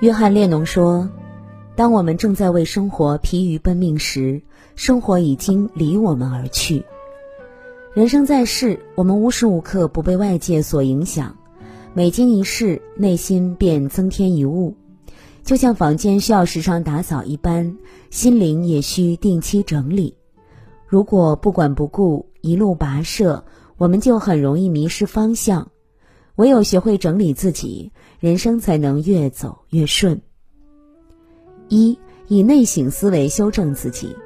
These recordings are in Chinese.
约翰列侬说：“当我们正在为生活疲于奔命时，生活已经离我们而去。人生在世，我们无时无刻不被外界所影响，每经一事，内心便增添一物。就像房间需要时常打扫一般，心灵也需定期整理。如果不管不顾，一路跋涉，我们就很容易迷失方向。唯有学会整理自己，人生才能越走越顺。一以内省思维修正自己。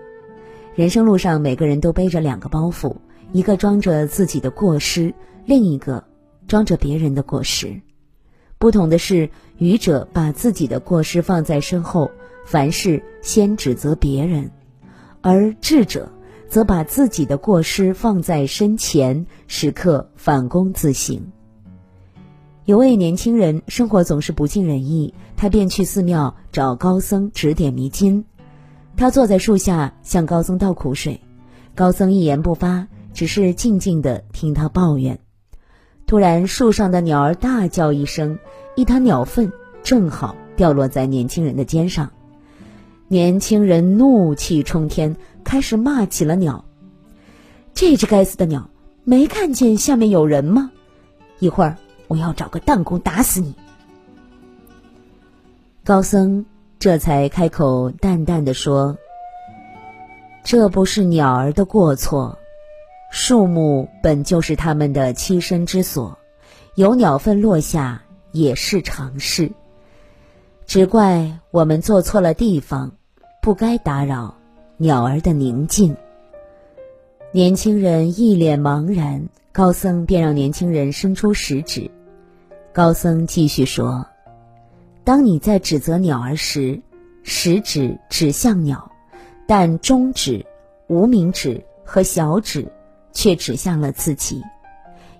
人生路上，每个人都背着两个包袱，一个装着自己的过失，另一个装着别人的过失。不同的是，愚者把自己的过失放在身后，凡事先指责别人；而智者则把自己的过失放在身前，时刻反躬自省。有位年轻人生活总是不尽人意，他便去寺庙找高僧指点迷津。他坐在树下向高僧倒苦水，高僧一言不发，只是静静的听他抱怨。突然，树上的鸟儿大叫一声，一滩鸟粪正好掉落在年轻人的肩上。年轻人怒气冲天，开始骂起了鸟：“这只该死的鸟，没看见下面有人吗？一会儿。”我要找个弹弓打死你！高僧这才开口淡淡的说：“这不是鸟儿的过错，树木本就是它们的栖身之所，有鸟粪落下也是常事。只怪我们做错了地方，不该打扰鸟儿的宁静。”年轻人一脸茫然，高僧便让年轻人伸出食指。高僧继续说：“当你在指责鸟儿时，食指指向鸟，但中指、无名指和小指却指向了自己。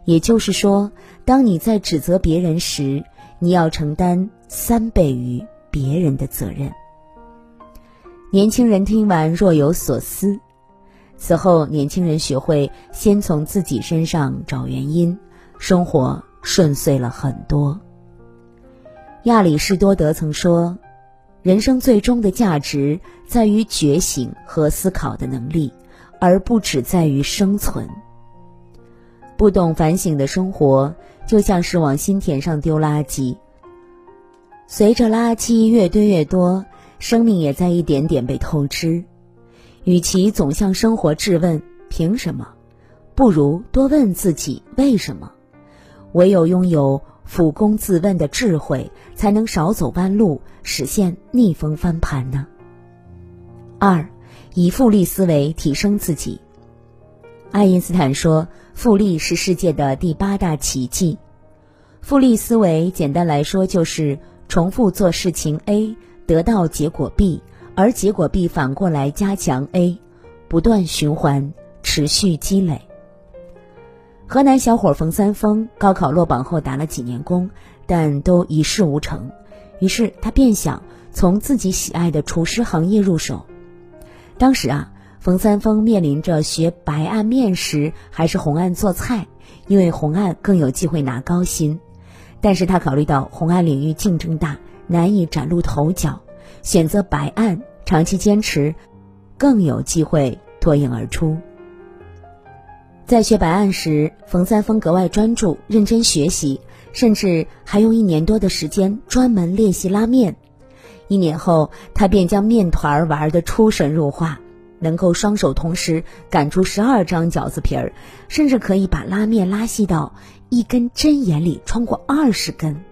也就是说，当你在指责别人时，你要承担三倍于别人的责任。”年轻人听完若有所思。此后，年轻人学会先从自己身上找原因，生活。顺遂了很多。亚里士多德曾说：“人生最终的价值在于觉醒和思考的能力，而不只在于生存。”不懂反省的生活，就像是往新田上丢垃圾。随着垃圾越堆越多，生命也在一点点被透支。与其总向生活质问“凭什么”，不如多问自己“为什么”。唯有拥有俯躬自问的智慧，才能少走弯路，实现逆风翻盘呢。二，以复利思维提升自己。爱因斯坦说：“复利是世界的第八大奇迹。”复利思维简单来说就是重复做事情 A，得到结果 B，而结果 B 反过来加强 A，不断循环，持续积累。河南小伙冯三丰高考落榜后打了几年工，但都一事无成。于是他便想从自己喜爱的厨师行业入手。当时啊，冯三丰面临着学白案面食还是红案做菜，因为红案更有机会拿高薪。但是他考虑到红案领域竞争大，难以崭露头角，选择白案，长期坚持，更有机会脱颖而出。在学白案时，冯三丰格外专注、认真学习，甚至还用一年多的时间专门练习拉面。一年后，他便将面团玩得出神入化，能够双手同时擀出十二张饺子皮儿，甚至可以把拉面拉细到一根针眼里穿过二十根。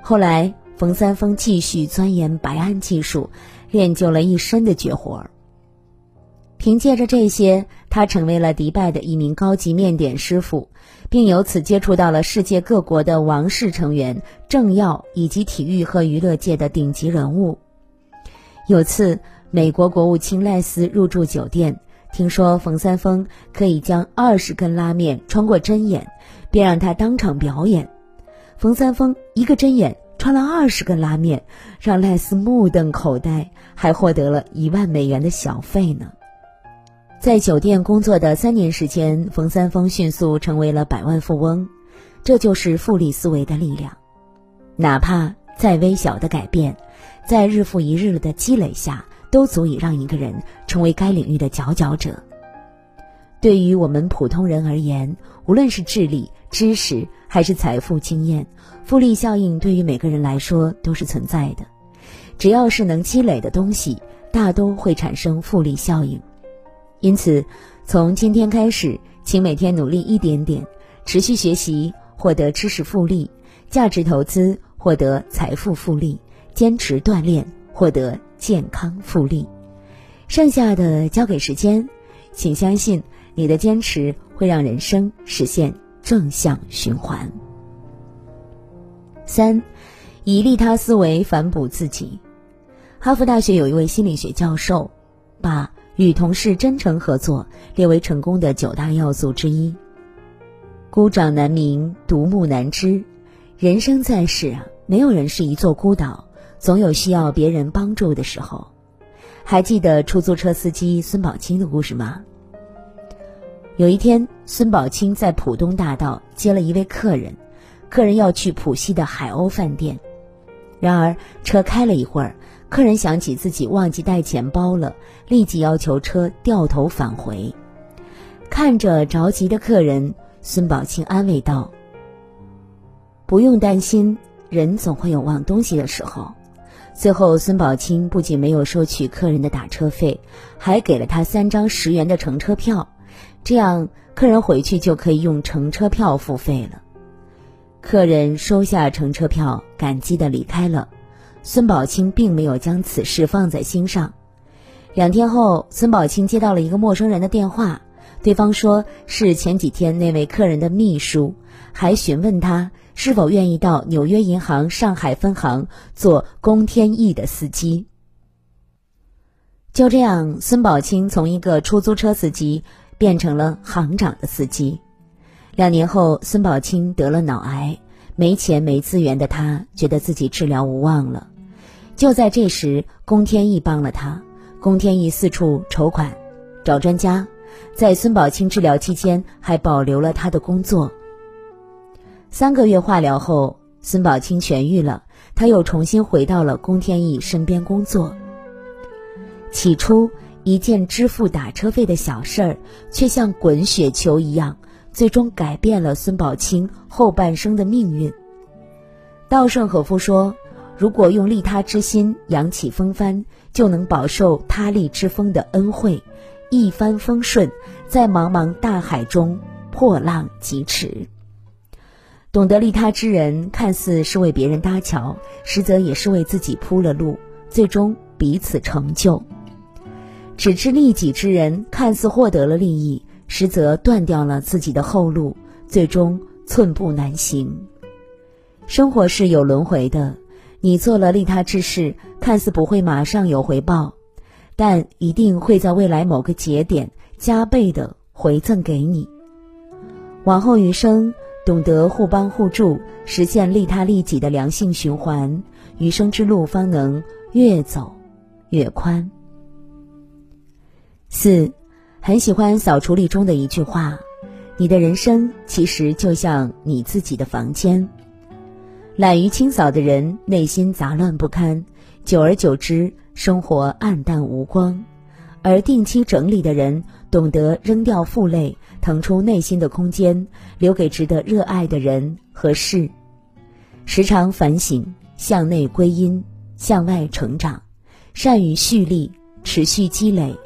后来，冯三丰继续钻研白案技术，练就了一身的绝活儿。凭借着这些，他成为了迪拜的一名高级面点师傅，并由此接触到了世界各国的王室成员、政要以及体育和娱乐界的顶级人物。有次，美国国务卿赖斯入住酒店，听说冯三丰可以将二十根拉面穿过针眼，便让他当场表演。冯三丰一个针眼穿了二十根拉面，让赖斯目瞪口呆，还获得了一万美元的小费呢。在酒店工作的三年时间，冯三丰迅速成为了百万富翁。这就是复利思维的力量。哪怕再微小的改变，在日复一日的积累下，都足以让一个人成为该领域的佼佼者。对于我们普通人而言，无论是智力、知识还是财富、经验，复利效应对于每个人来说都是存在的。只要是能积累的东西，大都会产生复利效应。因此，从今天开始，请每天努力一点点，持续学习，获得知识复利；价值投资，获得财富复利；坚持锻炼，获得健康复利。剩下的交给时间，请相信。你的坚持会让人生实现正向循环。三，以利他思维反哺自己。哈佛大学有一位心理学教授，把与同事真诚合作列为成功的九大要素之一。孤掌难鸣，独木难支。人生在世啊，没有人是一座孤岛，总有需要别人帮助的时候。还记得出租车司机孙宝清的故事吗？有一天，孙宝清在浦东大道接了一位客人，客人要去浦西的海鸥饭店。然而，车开了一会儿，客人想起自己忘记带钱包了，立即要求车掉头返回。看着着急的客人，孙宝清安慰道：“不用担心，人总会有忘东西的时候。”最后，孙宝清不仅没有收取客人的打车费，还给了他三张十元的乘车票。这样，客人回去就可以用乘车票付费了。客人收下乘车票，感激的离开了。孙宝清并没有将此事放在心上。两天后，孙宝清接到了一个陌生人的电话，对方说是前几天那位客人的秘书，还询问他是否愿意到纽约银行上海分行做龚天意的司机。就这样，孙宝清从一个出租车司机。变成了行长的司机。两年后，孙宝清得了脑癌，没钱没资源的他，觉得自己治疗无望了。就在这时，龚天意帮了他。龚天意四处筹款，找专家，在孙宝清治疗期间还保留了他的工作。三个月化疗后，孙宝清痊愈了，他又重新回到了龚天意身边工作。起初。一件支付打车费的小事儿，却像滚雪球一样，最终改变了孙宝清后半生的命运。稻盛和夫说：“如果用利他之心扬起风帆，就能饱受他利之风的恩惠，一帆风顺，在茫茫大海中破浪疾驰。”懂得利他之人，看似是为别人搭桥，实则也是为自己铺了路，最终彼此成就。只知利己之人，看似获得了利益，实则断掉了自己的后路，最终寸步难行。生活是有轮回的，你做了利他之事，看似不会马上有回报，但一定会在未来某个节点加倍的回赠给你。往后余生，懂得互帮互助，实现利他利己的良性循环，余生之路方能越走越宽。四，很喜欢《扫除力》中的一句话：“你的人生其实就像你自己的房间。”懒于清扫的人，内心杂乱不堪，久而久之，生活暗淡无光；而定期整理的人，懂得扔掉负累，腾出内心的空间，留给值得热爱的人和事。时常反省，向内归因，向外成长，善于蓄力，持续积累。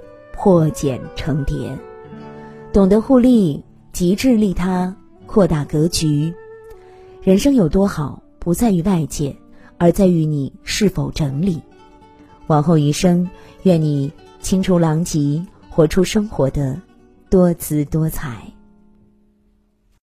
破茧成蝶，懂得互利，极致利他，扩大格局。人生有多好，不在于外界，而在于你是否整理。往后余生，愿你清除狼藉，活出生活的多姿多彩。